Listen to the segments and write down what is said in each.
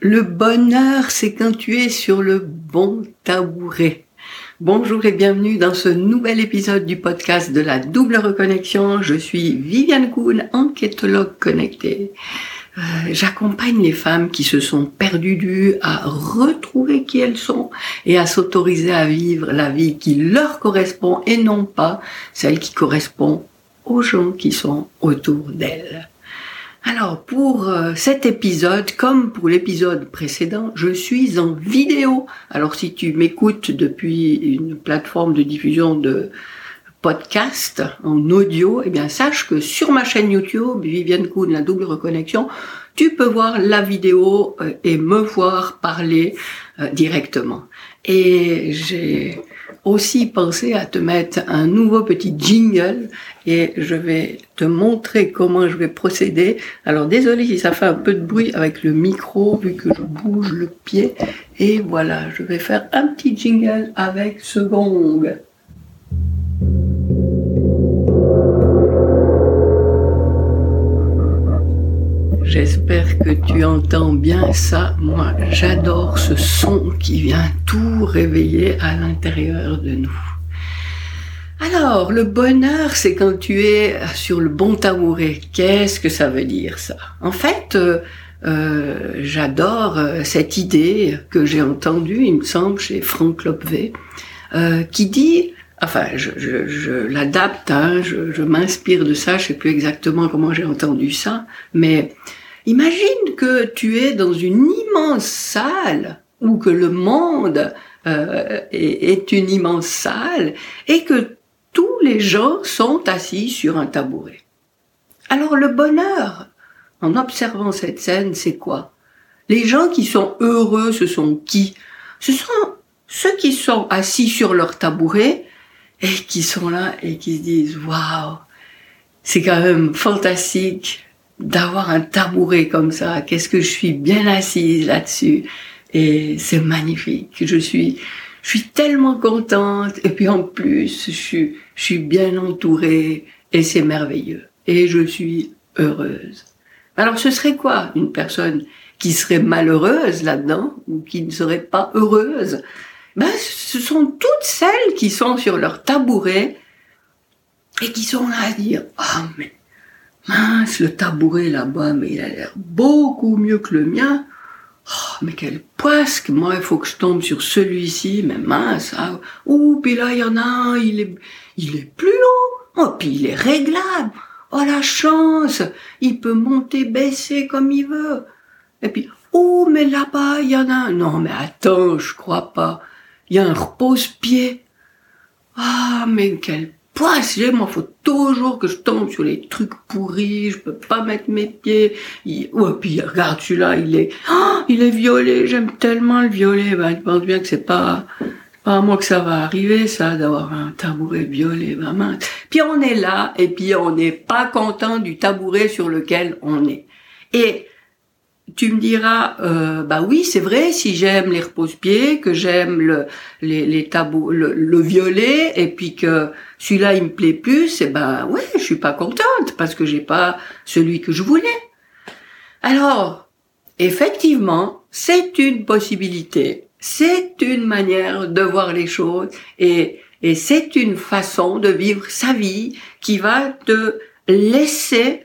Le bonheur, c'est quand tu es sur le bon tabouret. Bonjour et bienvenue dans ce nouvel épisode du podcast de la double reconnexion. Je suis Viviane Kuhn, enquêtologue connectée. Euh, j'accompagne les femmes qui se sont perdues du à retrouver qui elles sont et à s'autoriser à vivre la vie qui leur correspond et non pas celle qui correspond aux gens qui sont autour d'elles. Alors pour euh, cet épisode, comme pour l'épisode précédent, je suis en vidéo. Alors si tu m'écoutes depuis une plateforme de diffusion de podcast en audio, eh bien sache que sur ma chaîne YouTube, Viviane Kuhn, la double reconnexion, tu peux voir la vidéo euh, et me voir parler euh, directement. Et j'ai aussi pensé à te mettre un nouveau petit jingle et je vais te montrer comment je vais procéder. Alors désolé si ça fait un peu de bruit avec le micro vu que je bouge le pied. Et voilà, je vais faire un petit jingle avec ce gong. J'espère que tu entends bien ça. Moi, j'adore ce son qui vient tout réveiller à l'intérieur de nous. Alors, le bonheur, c'est quand tu es sur le bon tabouret. Qu'est-ce que ça veut dire ça? En fait, euh, euh, j'adore euh, cette idée que j'ai entendue, il me semble, chez Franck Lopvé, qui dit enfin, je, je, je l'adapte, hein, je, je m'inspire de ça, je sais plus exactement comment j'ai entendu ça, mais imagine que tu es dans une immense salle ou que le monde euh, est, est, une immense salle et que tous les gens sont assis sur un tabouret. Alors le bonheur, en observant cette scène, c'est quoi? Les gens qui sont heureux, ce sont qui? Ce sont ceux qui sont assis sur leur tabouret et qui sont là et qui se disent waouh, c'est quand même fantastique d'avoir un tabouret comme ça. Qu'est-ce que je suis bien assise là-dessus et c'est magnifique. Je suis je suis tellement contente et puis en plus je suis je suis bien entourée et c'est merveilleux et je suis heureuse. Alors ce serait quoi une personne qui serait malheureuse là-dedans ou qui ne serait pas heureuse? Ben, ce sont toutes celles qui sont sur leur tabouret et qui sont là à dire oh, mais mince le tabouret là-bas mais il a l'air beaucoup mieux que le mien. Oh, mais quel poisque moi il faut que je tombe sur celui-ci mais mince ah, ouh puis là il y en a un il est il est plus long. Oh puis il est réglable. Oh la chance il peut monter baisser comme il veut. Et puis oh mais là-bas il y en a un. Non mais attends je crois pas. Il y a un repose-pied. Ah, mais quel poisse j'ai, moi, faut toujours que je tombe sur les trucs pourris, je peux pas mettre mes pieds. Il... Ouais, puis regarde celui-là, il est, oh, il est violet, j'aime tellement le violet. Ben, je pense bien que c'est pas, pas à moi que ça va arriver, ça, d'avoir un tabouret violet, ben mince. Puis on est là, et puis on n'est pas content du tabouret sur lequel on est. Et tu me diras, euh, bah oui, c'est vrai, si j'aime les repose-pieds, que j'aime le, les, les tabous, le, violet, et puis que celui-là il me plaît plus, et eh ben ouais, je suis pas contente parce que j'ai pas celui que je voulais. Alors, effectivement, c'est une possibilité, c'est une manière de voir les choses, et, et c'est une façon de vivre sa vie qui va te laisser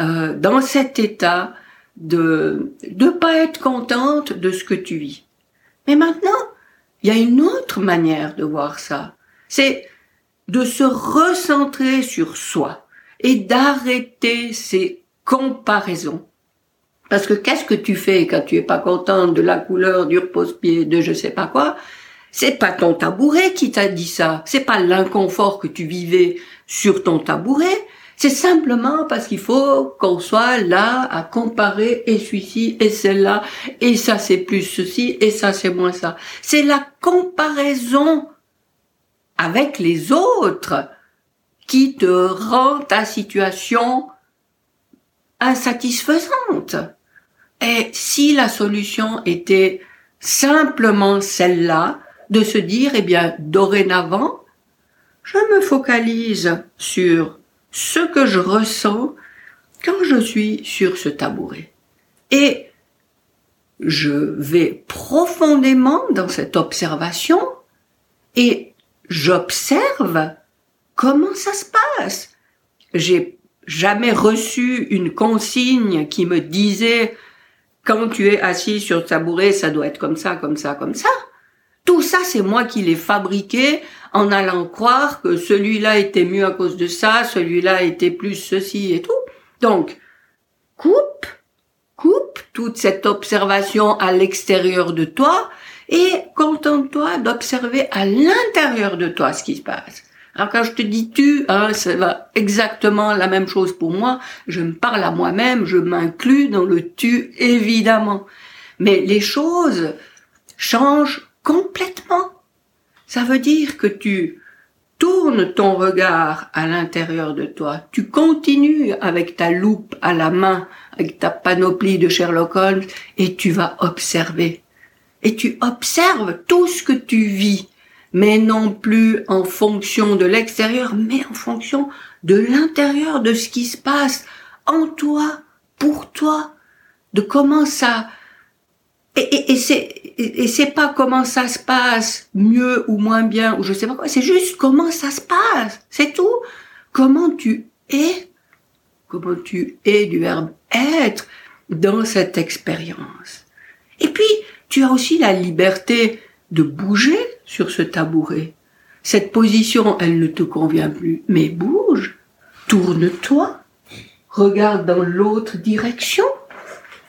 euh, dans cet état de ne pas être contente de ce que tu vis. Mais maintenant, il y a une autre manière de voir ça. C'est de se recentrer sur soi et d'arrêter ces comparaisons. Parce que qu'est-ce que tu fais quand tu es pas contente de la couleur du repose-pied, de je sais pas quoi? C'est pas ton tabouret qui t'a dit ça. C'est pas l'inconfort que tu vivais sur ton tabouret. C'est simplement parce qu'il faut qu'on soit là à comparer et celui-ci et celle-là et ça c'est plus ceci et ça c'est moins ça. C'est la comparaison avec les autres qui te rend ta situation insatisfaisante. Et si la solution était simplement celle-là, de se dire, eh bien, dorénavant, je me focalise sur ce que je ressens quand je suis sur ce tabouret. Et je vais profondément dans cette observation et j'observe comment ça se passe. J'ai jamais reçu une consigne qui me disait quand tu es assis sur le tabouret, ça doit être comme ça, comme ça, comme ça. Tout ça, c'est moi qui l'ai fabriqué en allant croire que celui-là était mieux à cause de ça, celui-là était plus ceci et tout. Donc, coupe, coupe toute cette observation à l'extérieur de toi et contente-toi d'observer à l'intérieur de toi ce qui se passe. Alors quand je te dis tu, hein, ça va exactement la même chose pour moi. Je me parle à moi-même, je m'inclus dans le tu évidemment. Mais les choses changent complètement. Ça veut dire que tu tournes ton regard à l'intérieur de toi. Tu continues avec ta loupe à la main, avec ta panoplie de Sherlock Holmes, et tu vas observer. Et tu observes tout ce que tu vis mais non plus en fonction de l'extérieur, mais en fonction de l'intérieur, de ce qui se passe en toi, pour toi, de comment ça... Et, et, c'est et c'est pas comment ça se passe mieux ou moins bien ou je sais pas quoi, c'est juste comment ça se passe, c'est tout. Comment tu es, comment tu es du verbe être dans cette expérience. Et puis, tu as aussi la liberté de bouger sur ce tabouret. Cette position, elle ne te convient plus, mais bouge, tourne-toi, regarde dans l'autre direction,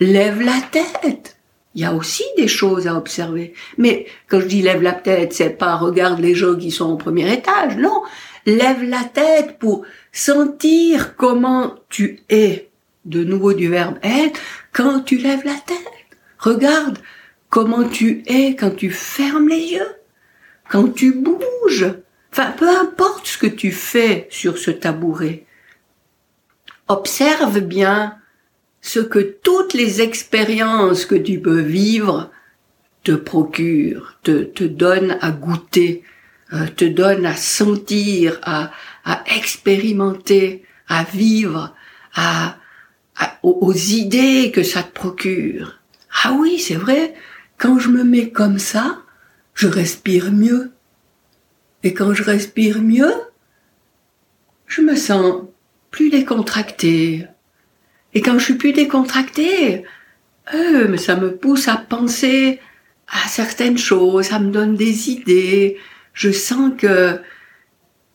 lève la tête. Il y a aussi des choses à observer. Mais quand je dis lève la tête, c'est pas regarde les gens qui sont au premier étage, non. Lève la tête pour sentir comment tu es, de nouveau du verbe être, quand tu lèves la tête. Regarde comment tu es quand tu fermes les yeux, quand tu bouges. Enfin, peu importe ce que tu fais sur ce tabouret. Observe bien ce que toutes les expériences que tu peux vivre te procurent, te, donnent à goûter, euh, te donnent à sentir, à, expérimenter, à vivre, à, aux idées que ça te procure. Ah oui, c'est vrai, quand je me mets comme ça, je respire mieux. Et quand je respire mieux, je me sens plus décontracté. Et quand je suis plus décontracté, euh, mais ça me pousse à penser à certaines choses, ça me donne des idées. Je sens que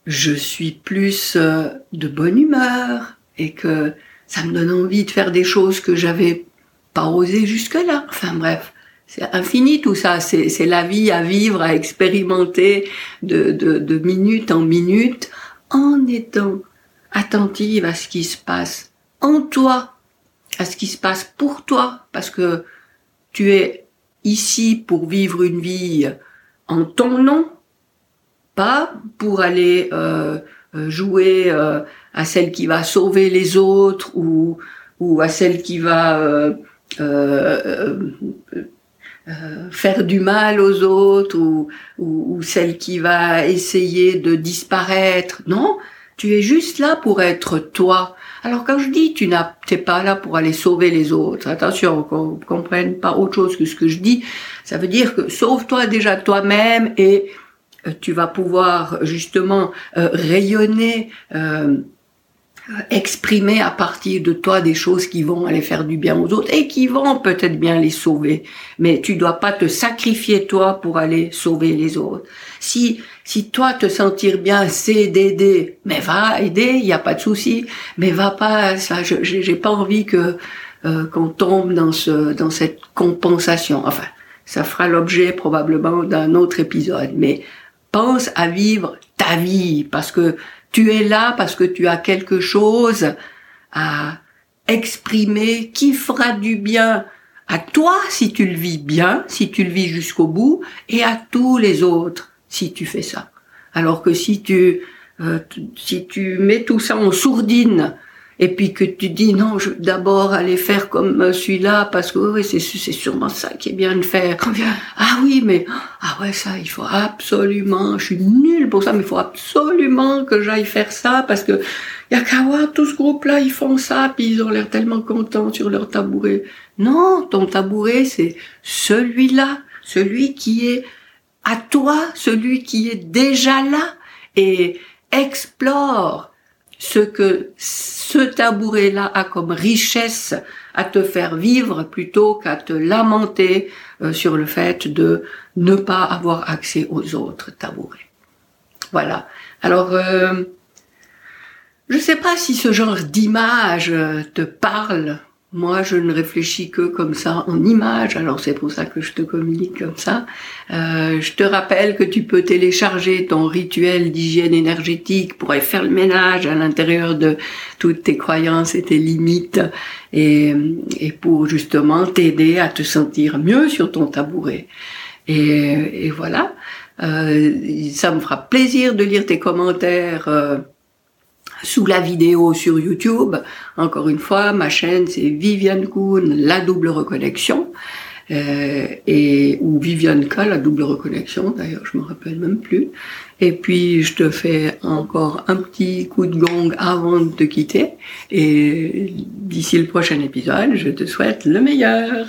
je suis plus euh, de bonne humeur et que ça me donne envie de faire des choses que j'avais pas osé jusque-là. Enfin bref, c'est infini tout ça. C'est la vie à vivre, à expérimenter de, de, de minute en minute en étant attentive à ce qui se passe en toi, à ce qui se passe pour toi, parce que tu es ici pour vivre une vie en ton nom, pas pour aller euh, euh jouer euh, à celle qui va sauver les autres ou, ou à celle qui va euh, euh euh, faire du mal aux autres ou, ou, celle qui va essayer de disparaître. Non, tu es juste là pour être toi. Alors quand je dis tu n'as, t'es pas là pour aller sauver les autres. Attention, qu'on comprenne pas autre chose que ce que je dis. Ça veut dire que sauve-toi déjà toi-même et euh, tu vas pouvoir justement euh, rayonner. Euh, exprimer à partir de toi des choses qui vont aller faire du bien aux autres et qui vont peut-être bien les sauver. Mais tu dois pas te sacrifier toi pour aller sauver les autres. Si si toi te sentir bien c'est d'aider, mais va aider, il y a pas de souci. Mais va pas ça, j'ai pas envie que euh, qu'on tombe dans ce dans cette compensation. Enfin, ça fera l'objet probablement d'un autre épisode. Mais pense à vivre ta vie parce que tu es là parce que tu as quelque chose à exprimer qui fera du bien à toi si tu le vis bien, si tu le vis jusqu'au bout, et à tous les autres si tu fais ça. Alors que si tu euh, si tu mets tout ça en sourdine et puis que tu dis non, je vais d'abord aller faire comme euh, celui-là parce que oui, c'est c'est sûrement ça qui est bien de faire. Ah oui, mais ah ouais ça, il faut absolument. Je suis nulle pour ça, mais il faut absolument que j'aille faire ça parce que y a qu'à voir tout ce groupe-là, ils font ça, puis ils ont l'air tellement contents sur leur tabouret. Non, ton tabouret c'est celui-là, celui qui est à toi, celui qui est déjà là et explore ce que ce tabouret-là a comme richesse à te faire vivre plutôt qu'à te lamenter euh, sur le fait de ne pas avoir accès aux autres tabourets. Voilà. Alors, euh, je ne sais pas si ce genre d'image te parle moi, je ne réfléchis que comme ça en images, alors c'est pour ça que je te communique comme ça. Euh, je te rappelle que tu peux télécharger ton rituel d'hygiène énergétique pour aller faire le ménage à l'intérieur de toutes tes croyances et tes limites et, et pour justement t'aider à te sentir mieux sur ton tabouret. Et, et voilà, euh, ça me fera plaisir de lire tes commentaires. Euh, sous la vidéo sur YouTube. Encore une fois, ma chaîne c'est Viviane Kuhn, la double reconnexion. Euh, et ou Viviane K, la double reconnexion, d'ailleurs je me rappelle même plus. Et puis je te fais encore un petit coup de gong avant de te quitter. Et d'ici le prochain épisode, je te souhaite le meilleur.